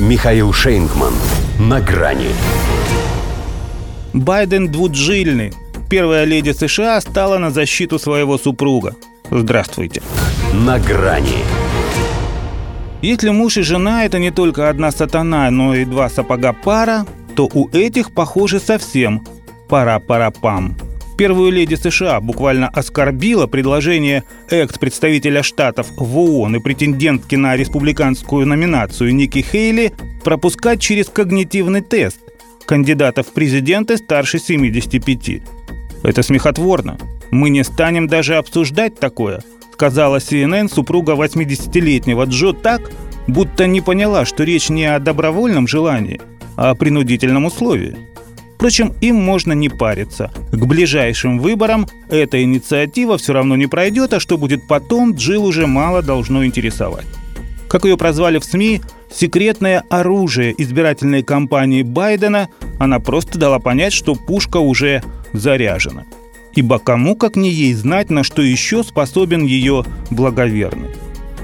Михаил Шейнгман. На грани. Байден двуджильный. Первая леди США стала на защиту своего супруга. Здравствуйте. На грани. Если муж и жена – это не только одна сатана, но и два сапога пара, то у этих, похоже, совсем пара-пара-пам. Первую леди США буквально оскорбила предложение экс-представителя Штатов в ООН и претендентки на республиканскую номинацию Ники Хейли пропускать через когнитивный тест кандидатов в президенты старше 75. Это смехотворно. Мы не станем даже обсуждать такое – сказала CNN супруга 80-летнего Джо так, будто не поняла, что речь не о добровольном желании, а о принудительном условии. Впрочем, им можно не париться. К ближайшим выборам эта инициатива все равно не пройдет, а что будет потом, Джилл уже мало должно интересовать. Как ее прозвали в СМИ, секретное оружие избирательной кампании Байдена, она просто дала понять, что пушка уже заряжена – ибо кому, как не ей, знать, на что еще способен ее благоверный.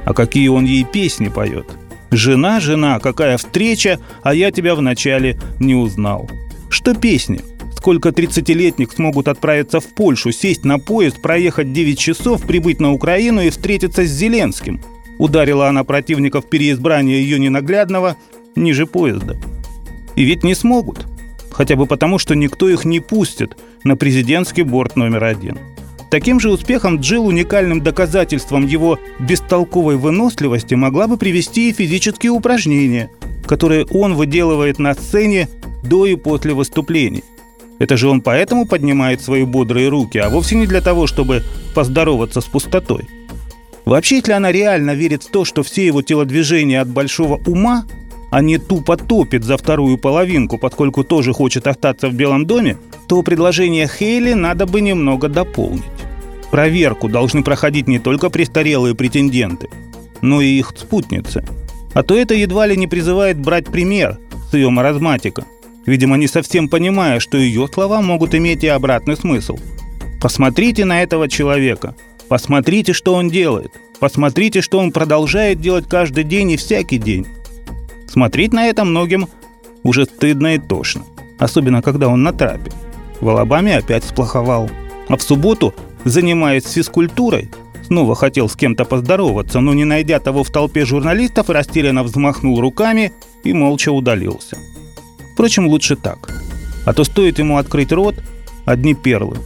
А какие он ей песни поет. «Жена, жена, какая встреча, а я тебя вначале не узнал». Что песни? Сколько 30-летних смогут отправиться в Польшу, сесть на поезд, проехать 9 часов, прибыть на Украину и встретиться с Зеленским? Ударила она противников переизбрания ее ненаглядного ниже поезда. И ведь не смогут – хотя бы потому, что никто их не пустит на президентский борт номер один. Таким же успехом Джилл уникальным доказательством его бестолковой выносливости могла бы привести и физические упражнения, которые он выделывает на сцене до и после выступлений. Это же он поэтому поднимает свои бодрые руки, а вовсе не для того, чтобы поздороваться с пустотой. Вообще, если она реально верит в то, что все его телодвижения от большого ума, а не тупо топит за вторую половинку, поскольку тоже хочет остаться в Белом доме, то предложение Хейли надо бы немного дополнить. Проверку должны проходить не только престарелые претенденты, но и их спутницы. А то это едва ли не призывает брать пример с ее маразматика, видимо, не совсем понимая, что ее слова могут иметь и обратный смысл. Посмотрите на этого человека, посмотрите, что он делает, посмотрите, что он продолжает делать каждый день и всякий день. Смотреть на это многим уже стыдно и тошно. Особенно, когда он на трапе. В Алабаме опять сплоховал. А в субботу, занимаясь физкультурой, снова хотел с кем-то поздороваться, но не найдя того в толпе журналистов, растерянно взмахнул руками и молча удалился. Впрочем, лучше так. А то стоит ему открыть рот, одни перлы.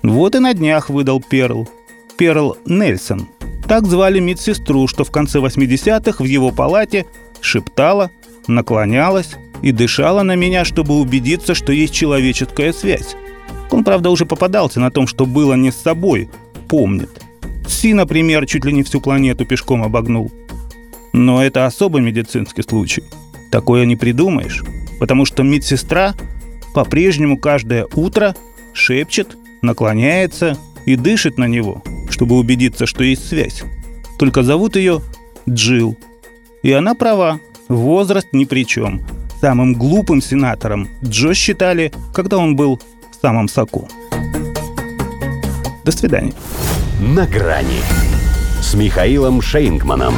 Вот и на днях выдал перл. Перл Нельсон. Так звали медсестру, что в конце 80-х в его палате шептала, наклонялась и дышала на меня, чтобы убедиться, что есть человеческая связь. Он, правда, уже попадался на том, что было не с собой, помнит. Си, например, чуть ли не всю планету пешком обогнул. Но это особый медицинский случай. Такое не придумаешь, потому что медсестра по-прежнему каждое утро шепчет, наклоняется и дышит на него, чтобы убедиться, что есть связь. Только зовут ее Джилл. И она права, возраст ни при чем. Самым глупым сенатором Джо считали, когда он был в самом соку. До свидания. На грани с Михаилом Шейнгманом.